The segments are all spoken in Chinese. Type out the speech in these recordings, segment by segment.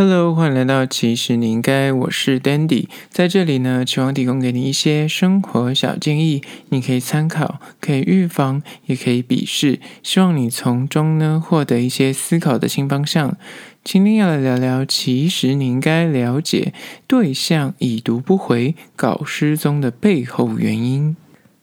Hello，欢迎来到其实你应该，我是 Dandy，在这里呢，期望提供给你一些生活小建议，你可以参考，可以预防，也可以鄙视，希望你从中呢获得一些思考的新方向。今天要来聊聊，其实你应该了解对象已读不回、搞失踪的背后原因。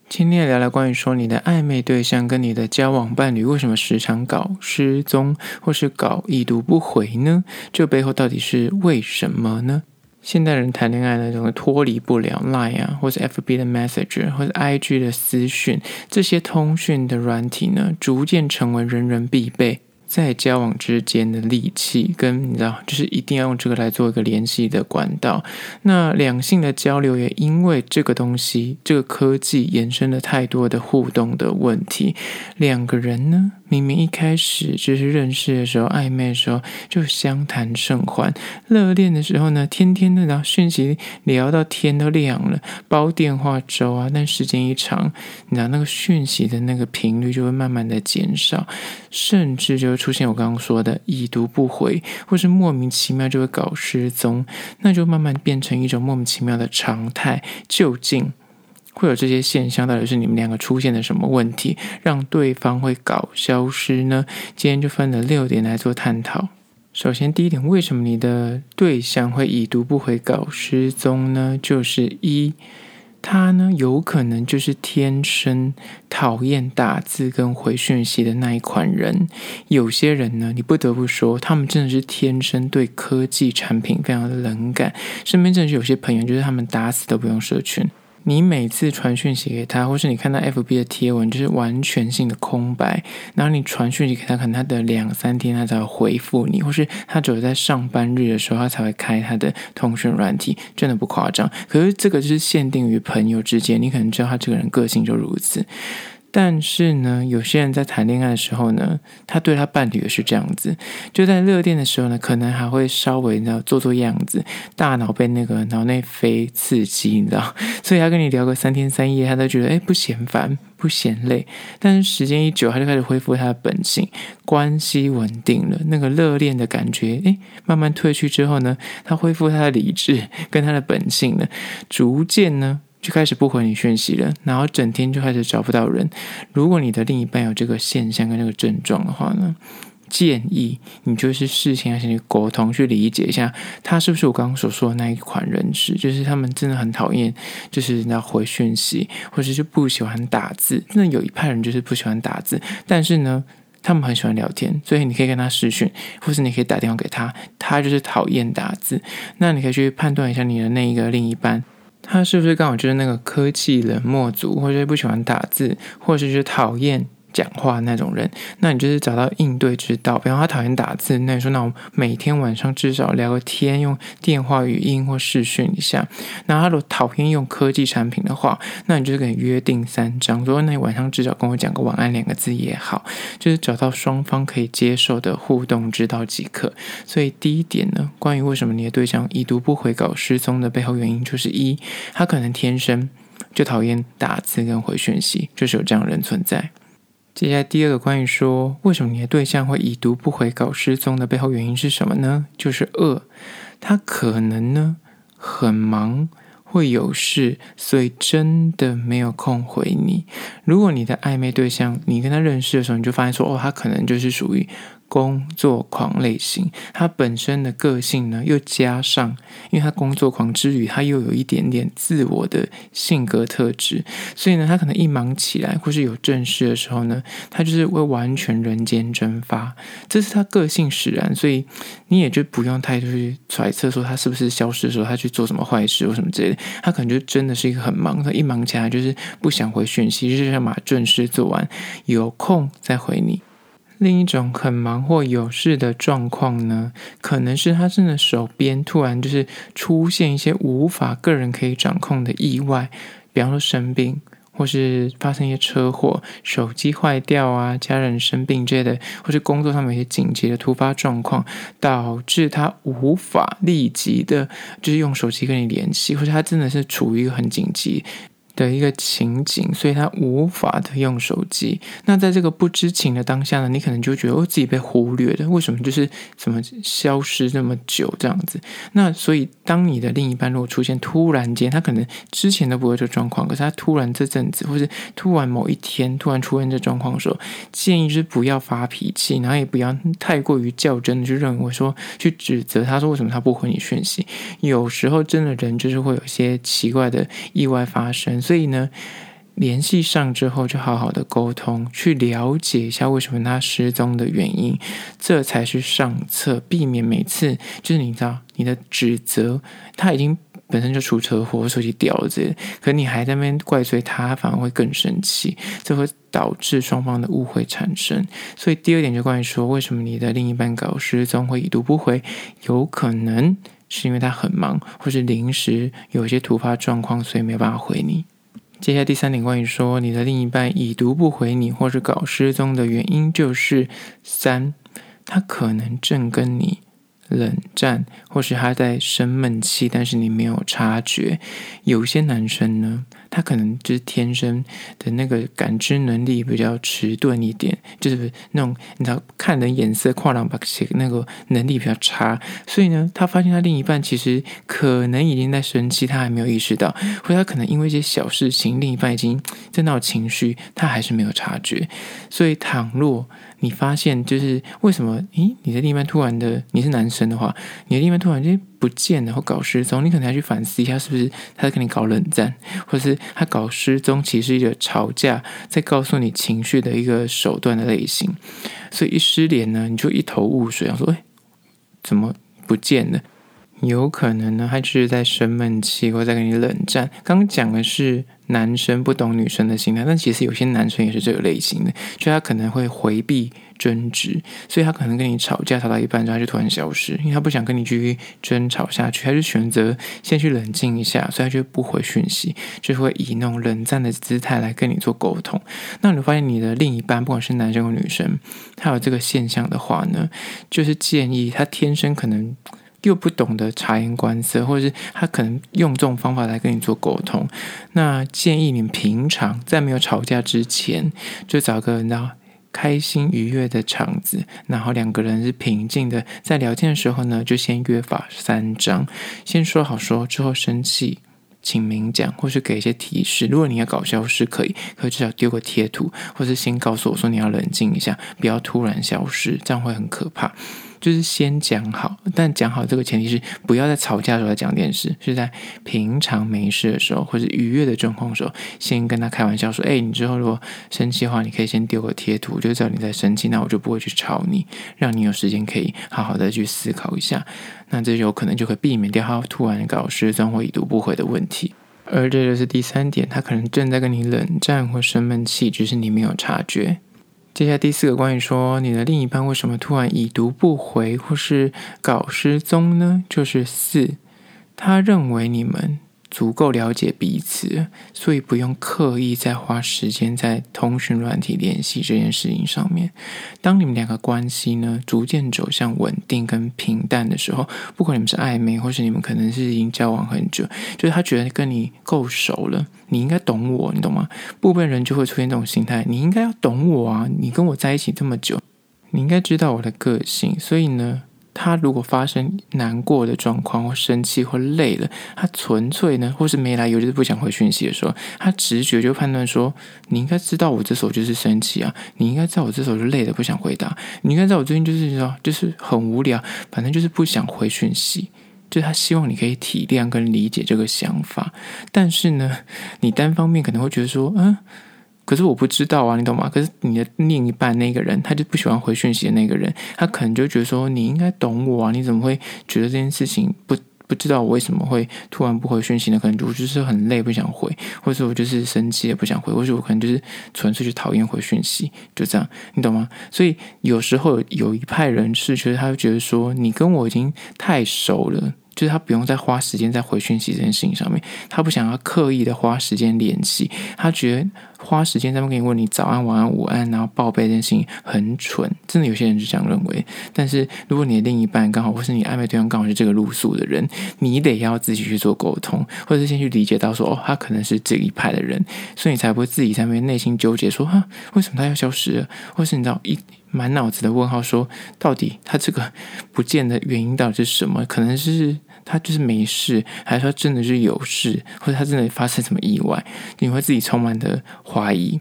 今天聊聊关于说你的暧昧对象跟你的交往伴侣为什么时常搞失踪或是搞已读不回呢？这背后到底是为什么呢？现代人谈恋爱呢，总是脱离不了 Line 啊，或是 FB 的 Messenger，或是 IG 的私讯，这些通讯的软体呢，逐渐成为人人必备。在交往之间的利器，跟你知道，就是一定要用这个来做一个联系的管道。那两性的交流也因为这个东西，这个科技延伸了太多的互动的问题。两个人呢，明明一开始就是认识的时候，暧昧的时候就相谈甚欢，热恋的时候呢，天天的聊讯息，聊到天都亮了，煲电话粥啊。但时间一长，你知道那个讯息的那个频率就会慢慢的减少，甚至就会出现我刚刚说的已读不回，或是莫名其妙就会搞失踪，那就慢慢变成一种莫名其妙的常态。究竟？会有这些现象，到底是你们两个出现了什么问题，让对方会搞消失呢？今天就分了六点来做探讨。首先，第一点，为什么你的对象会已读不回、搞失踪呢？就是一，他呢有可能就是天生讨厌打字跟回讯息的那一款人。有些人呢，你不得不说，他们真的是天生对科技产品非常的冷感。身边真的是有些朋友，就是他们打死都不用社群。你每次传讯息给他，或是你看到 FB 的贴文，就是完全性的空白。然后你传讯息给他，可能他的两三天他才会回复你，或是他只有在上班日的时候，他才会开他的通讯软体，真的不夸张。可是这个就是限定于朋友之间，你可能知道他这个人个性就如此。但是呢，有些人在谈恋爱的时候呢，他对他伴侣也是这样子。就在热恋的时候呢，可能还会稍微的做做样子，大脑被那个脑内啡刺激，你知道，所以他跟你聊个三天三夜，他都觉得诶不嫌烦，不嫌累。但是时间一久，他就开始恢复他的本性，关系稳定了，那个热恋的感觉诶慢慢褪去之后呢，他恢复他的理智跟他的本性呢，逐渐呢。就开始不回你讯息了，然后整天就开始找不到人。如果你的另一半有这个现象跟这个症状的话呢，建议你就是事先要先去沟通，去理解一下他是不是我刚刚所说的那一款人士，就是他们真的很讨厌，就是人家回讯息，或者是不喜欢打字。那有一派人就是不喜欢打字，但是呢，他们很喜欢聊天，所以你可以跟他视讯，或是你可以打电话给他，他就是讨厌打字。那你可以去判断一下你的那一个另一半。他是不是刚好就是那个科技冷漠族，或者是不喜欢打字，或者是讨厌讲话那种人，那你就是找到应对之道。比方他讨厌打字，那你说那我每天晚上至少聊个天，用电话语音或视讯一下。那他如果讨厌用科技产品的话，那你就是可以约定三章，说那你晚上至少跟我讲个晚安两个字也好，就是找到双方可以接受的互动之道即可。所以第一点呢，关于为什么你的对象已读不回、搞失踪的背后原因，就是一，他可能天生就讨厌打字跟回讯息，就是有这样的人存在。接下来第二个关于说，为什么你的对象会已读不回、搞失踪的背后原因是什么呢？就是二，他可能呢很忙，会有事，所以真的没有空回你。如果你的暧昧对象，你跟他认识的时候，你就发现说，哦，他可能就是属于。工作狂类型，他本身的个性呢，又加上，因为他工作狂之余，他又有一点点自我的性格特质，所以呢，他可能一忙起来或是有正事的时候呢，他就是会完全人间蒸发，这是他个性使然，所以你也就不用太去揣测说他是不是消失的时候他去做什么坏事或什么之类的，他可能就真的是一个很忙，他一忙起来就是不想回讯息，就是想把正事做完，有空再回你。另一种很忙或有事的状况呢，可能是他真的手边突然就是出现一些无法个人可以掌控的意外，比方说生病，或是发生一些车祸、手机坏掉啊、家人生病之类的，或是工作上面一些紧急的突发状况，导致他无法立即的，就是用手机跟你联系，或者他真的是处于一个很紧急。的一个情景，所以他无法的用手机。那在这个不知情的当下呢，你可能就觉得我自己被忽略了，为什么就是怎么消失那么久这样子？那所以当你的另一半如果出现突然间，他可能之前都不会这状况，可是他突然这阵子，或是突然某一天突然出现这状况的时候，建议是不要发脾气，然后也不要太过于较真的去认为说去指责他说为什么他不回你讯息。有时候真的人就是会有一些奇怪的意外发生。所以呢，联系上之后就好好的沟通，去了解一下为什么他失踪的原因，这才是上策，避免每次就是你知道你的指责，他已经本身就出车祸，手机掉了这些，可你还在那边怪罪他，反而会更生气，这会导致双方的误会产生。所以第二点就关于说，为什么你的另一半搞失踪会已读不回，有可能是因为他很忙，或是临时有一些突发状况，所以没有办法回你。接下来第三点，关于说你的另一半已读不回你，或是搞失踪的原因，就是三，他可能正跟你冷战，或是他在生闷气，但是你没有察觉。有些男生呢，他可能就是天生的那个感知能力比较迟钝一点，就是那种你知道看人眼色、跨两把鞋那个能力比较差，所以呢，他发现他另一半其实可能已经在生气，他还没有意识到，或者他可能因为一些小事情，另一半已经在闹情绪，他还是没有察觉。所以，倘若你发现就是为什么，咦，你的另一半突然的，你是男生的话，你的另一半突然间不见了或搞失踪，你可能要去反思一下，是不是他在跟你搞冷战，或是他搞失踪，其实是一个吵架，在告诉你情绪的一个手段的类型。所以一失联呢，你就一头雾水，想说，哎，怎么不见了？有可能呢，他就是在生闷气，或者在跟你冷战。刚讲的是。男生不懂女生的心态，但其实有些男生也是这个类型的，就他可能会回避争执，所以他可能跟你吵架吵到一半，之后他就突然消失，因为他不想跟你继续争吵下去，他就选择先去冷静一下，所以他就不回讯息，就会以那种冷战的姿态来跟你做沟通。那你发现你的另一半，不管是男生或女生，他有这个现象的话呢，就是建议他天生可能。又不懂得察言观色，或者是他可能用这种方法来跟你做沟通。那建议你平常在没有吵架之前，就找个然后开心愉悦的场子，然后两个人是平静的，在聊天的时候呢，就先约法三章，先说好说，之后生气请明讲，或是给一些提示。如果你要搞消失，可以，可以至少丢个贴图，或是先告诉我说你要冷静一下，不要突然消失，这样会很可怕。就是先讲好，但讲好这个前提是不要在吵架的时候来讲电视，是在平常没事的时候或者愉悦的状况的时候，先跟他开玩笑说：“哎，你之后如果生气的话，你可以先丢个贴图，就知道你在生气，那我就不会去吵你，让你有时间可以好好的去思考一下。那这有可能就会避免掉他突然搞失踪或已读不回的问题。而这就是第三点，他可能正在跟你冷战或生闷气，只是你没有察觉。”接下来第四个，关于说你的另一半为什么突然已读不回或是搞失踪呢？就是四，他认为你们。足够了解彼此，所以不用刻意再花时间在通讯软体联系这件事情上面。当你们两个关系呢逐渐走向稳定跟平淡的时候，不管你们是暧昧，或是你们可能是已经交往很久，就是他觉得跟你够熟了，你应该懂我，你懂吗？部分人就会出现这种心态，你应该要懂我啊，你跟我在一起这么久，你应该知道我的个性，所以呢。他如果发生难过的状况，或生气，或累了，他纯粹呢，或是没来由，就是不想回讯息的时候，他直觉就判断说，你应该知道我这时候就是生气啊，你应该知道我这时候就累了，不想回答，你应该知道我最近就是说，就是很无聊，反正就是不想回讯息，就他希望你可以体谅跟理解这个想法，但是呢，你单方面可能会觉得说，嗯。可是我不知道啊，你懂吗？可是你的另一半那个人，他就不喜欢回讯息的那个人，他可能就觉得说，你应该懂我啊，你怎么会觉得这件事情不不知道我为什么会突然不回讯息呢？可能我就是很累不想回，或者我就是生气也不想回，或者我可能就是纯粹就讨厌回讯息，就这样，你懂吗？所以有时候有一派人是觉得他会觉得说，你跟我已经太熟了。就是他不用再花时间在回讯息这件事情上面，他不想要刻意的花时间联系，他觉得花时间在那边给你问你早安、晚安、午安，然后报备这件事情很蠢，真的有些人是这样认为。但是如果你的另一半刚好，或是你暧昧对象刚好是这个路数的人，你得要自己去做沟通，或者是先去理解到说，哦，他可能是这一派的人，所以你才不会自己在那边内心纠结说，哈，为什么他要消失了？或是你知道一。满脑子的问号，说到底他这个不见的原因到底是什么？可能是他就是没事，还是说真的是有事，或者他真的发生什么意外？你会自己充满的怀疑。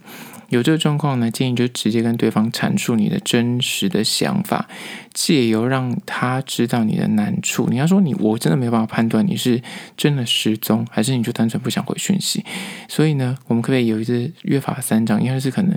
有这个状况呢，建议就直接跟对方阐述你的真实的想法，借由让他知道你的难处。你要说你，我真的没有办法判断你是真的失踪，还是你就单纯不想回讯息。所以呢，我们可不可以有一次约法三章？因为是可能。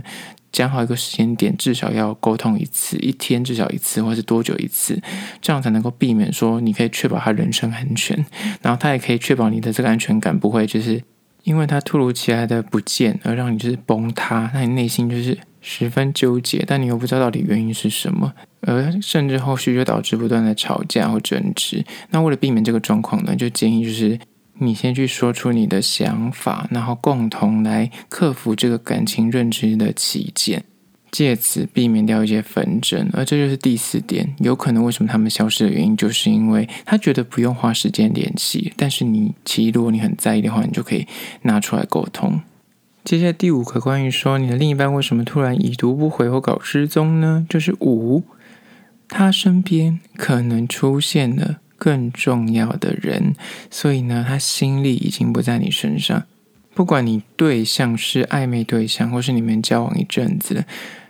讲好一个时间点，至少要沟通一次，一天至少一次，或是多久一次，这样才能够避免说你可以确保他人身安全，然后他也可以确保你的这个安全感不会就是因为他突如其来的不见而让你就是崩塌，那你内心就是十分纠结，但你又不知道到底原因是什么，而甚至后续就导致不断的吵架或争执。那为了避免这个状况呢，就建议就是。你先去说出你的想法，然后共同来克服这个感情认知的起见，借此避免掉一些纷争。而这就是第四点，有可能为什么他们消失的原因，就是因为他觉得不用花时间联系。但是你其实如果你很在意的话，你就可以拿出来沟通。接下来第五个关于说你的另一半为什么突然已读不回或搞失踪呢？就是五，他身边可能出现了。更重要的人，所以呢，他心力已经不在你身上。不管你对象是暧昧对象，或是你们交往一阵子，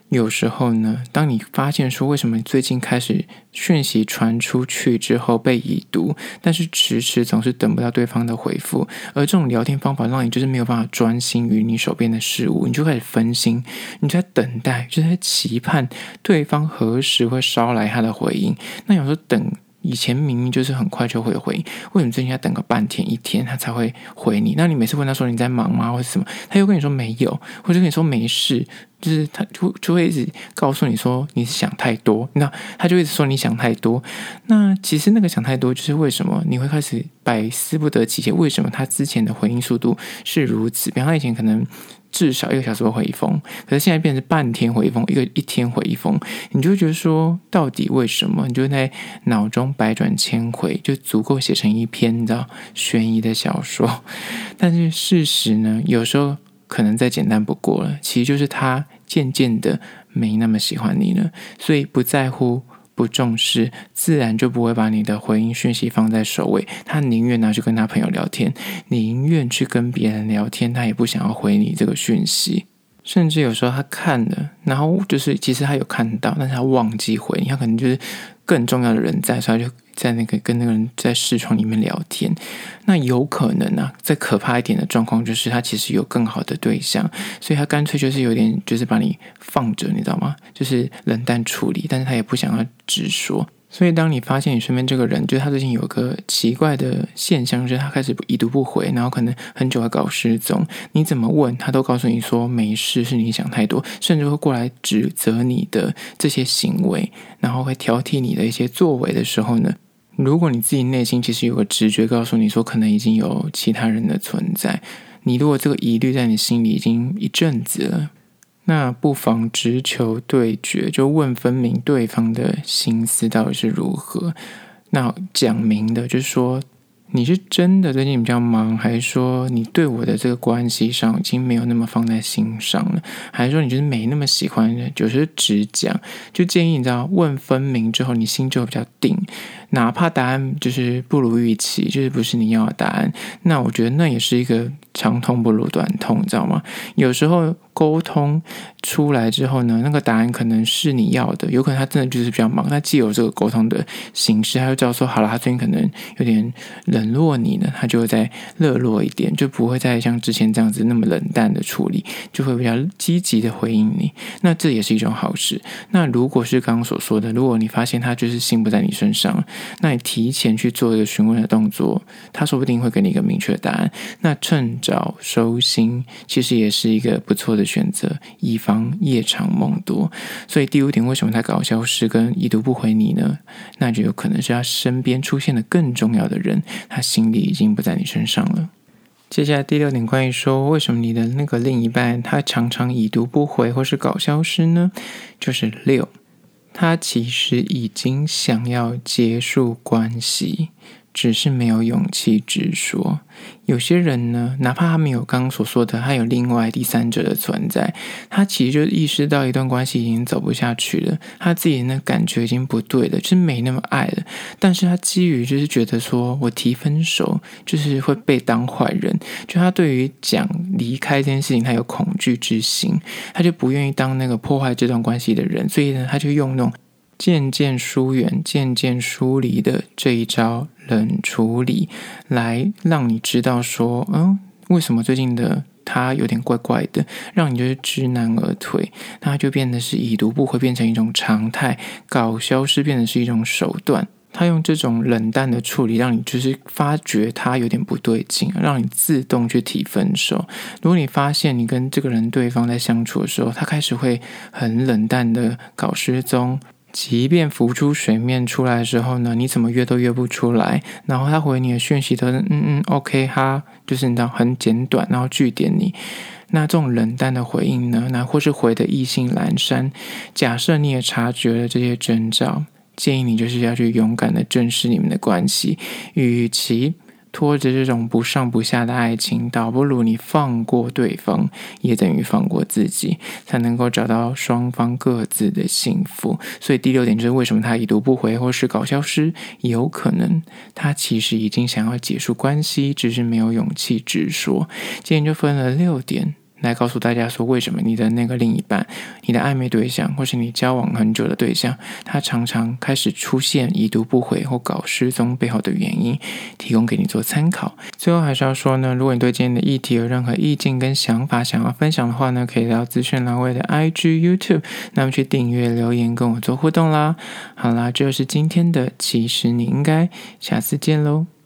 有时候呢，当你发现说，为什么你最近开始讯息传出去之后被已读，但是迟迟总是等不到对方的回复，而这种聊天方法让你就是没有办法专心于你手边的事物，你就开始分心，你就在等待，就在期盼对方何时会捎来他的回应。那有时候等。以前明明就是很快就会回，为什么最近要等个半天一天他才会回你？那你每次问他说你在忙吗，或者什么，他又跟你说没有，或者跟你说没事，就是他就就会一直告诉你说你是想太多，那他就一直说你想太多。那其实那个想太多就是为什么你会开始百思不得其解，为什么他之前的回应速度是如此？比方他以前可能。至少一个小时会回一封，可是现在变成半天回一封，一个一天回一封，你就觉得说，到底为什么？你就在脑中百转千回，就足够写成一篇你知道悬疑的小说。但是事实呢，有时候可能再简单不过了，其实就是他渐渐的没那么喜欢你了，所以不在乎。不重视，自然就不会把你的回应讯息放在首位。他宁愿拿去跟他朋友聊天，宁愿去跟别人聊天，他也不想要回你这个讯息。甚至有时候他看了，然后就是其实他有看到，但是他忘记回你，他可能就是。更重要的人在，所以他就在那个跟那个人在视窗里面聊天。那有可能、啊，再可怕一点的状况就是他其实有更好的对象，所以他干脆就是有点就是把你放着，你知道吗？就是冷淡处理，但是他也不想要直说。所以，当你发现你身边这个人，就是他最近有个奇怪的现象，就是他开始已读不回，然后可能很久还搞失踪，你怎么问他都告诉你说没事，是你想太多，甚至会过来指责你的这些行为，然后会挑剔你的一些作为的时候呢，如果你自己内心其实有个直觉告诉你说，可能已经有其他人的存在，你如果这个疑虑在你心里已经一阵子了。那不妨直球对决，就问分明对方的心思到底是如何。那讲明的，就是说。你是真的最近比较忙，还是说你对我的这个关系上已经没有那么放在心上了？还是说你就是没那么喜欢人？就是直讲，就建议你知道问分明之后，你心就比较定。哪怕答案就是不如预期，就是不是你要的答案，那我觉得那也是一个长痛不如短痛，你知道吗？有时候沟通出来之后呢，那个答案可能是你要的，有可能他真的就是比较忙，他既有这个沟通的形式，他就知道说好了，他最近可能有点。冷落你呢，他就会再热络一点，就不会再像之前这样子那么冷淡的处理，就会比较积极的回应你。那这也是一种好事。那如果是刚刚所说的，如果你发现他就是心不在你身上，那你提前去做一个询问的动作，他说不定会给你一个明确的答案。那趁早收心，其实也是一个不错的选择，以防夜长梦多。所以第五点，为什么他搞消失跟已读不回你呢？那就有可能是他身边出现了更重要的人，他心里已经不在你身上了。接下来第六点，关于说为什么你的那个另一半他常常已读不回或是搞消失呢？就是六，他其实已经想要结束关系。只是没有勇气直说。有些人呢，哪怕他没有刚刚所说的，他有另外第三者的存在，他其实就意识到一段关系已经走不下去了，他自己那感觉已经不对了，就是没那么爱了。但是他基于就是觉得说我提分手就是会被当坏人，就他对于讲离开这件事情，他有恐惧之心，他就不愿意当那个破坏这段关系的人，所以呢，他就用那种。渐渐疏远、渐渐疏离的这一招冷处理，来让你知道说，嗯，为什么最近的他有点怪怪的，让你就是知难而退，那他就变得是已读不回，变成一种常态，搞消失变得是一种手段。他用这种冷淡的处理，让你就是发觉他有点不对劲，让你自动去提分手。如果你发现你跟这个人对方在相处的时候，他开始会很冷淡的搞失踪。即便浮出水面出来的时候呢，你怎么约都约不出来。然后他回你的讯息都是嗯嗯，OK 哈，就是你知道很简短，然后句点你。那这种冷淡的回应呢，那或是回的意兴阑珊。假设你也察觉了这些征兆，建议你就是要去勇敢的正视你们的关系，与其。拖着这种不上不下的爱情，倒不如你放过对方，也等于放过自己，才能够找到双方各自的幸福。所以第六点就是为什么他已读不回或是搞消失，有可能他其实已经想要结束关系，只是没有勇气直说。今天就分了六点。来告诉大家说，为什么你的那个另一半、你的暧昧对象，或是你交往很久的对象，他常常开始出现已读不回或搞失踪背后的原因，提供给你做参考。最后还是要说呢，如果你对今天的议题有任何意见跟想法想要分享的话呢，可以到资讯栏位的 IG、YouTube，那么去订阅、留言跟我做互动啦。好啦，这就是今天的，其实你应该下次见喽。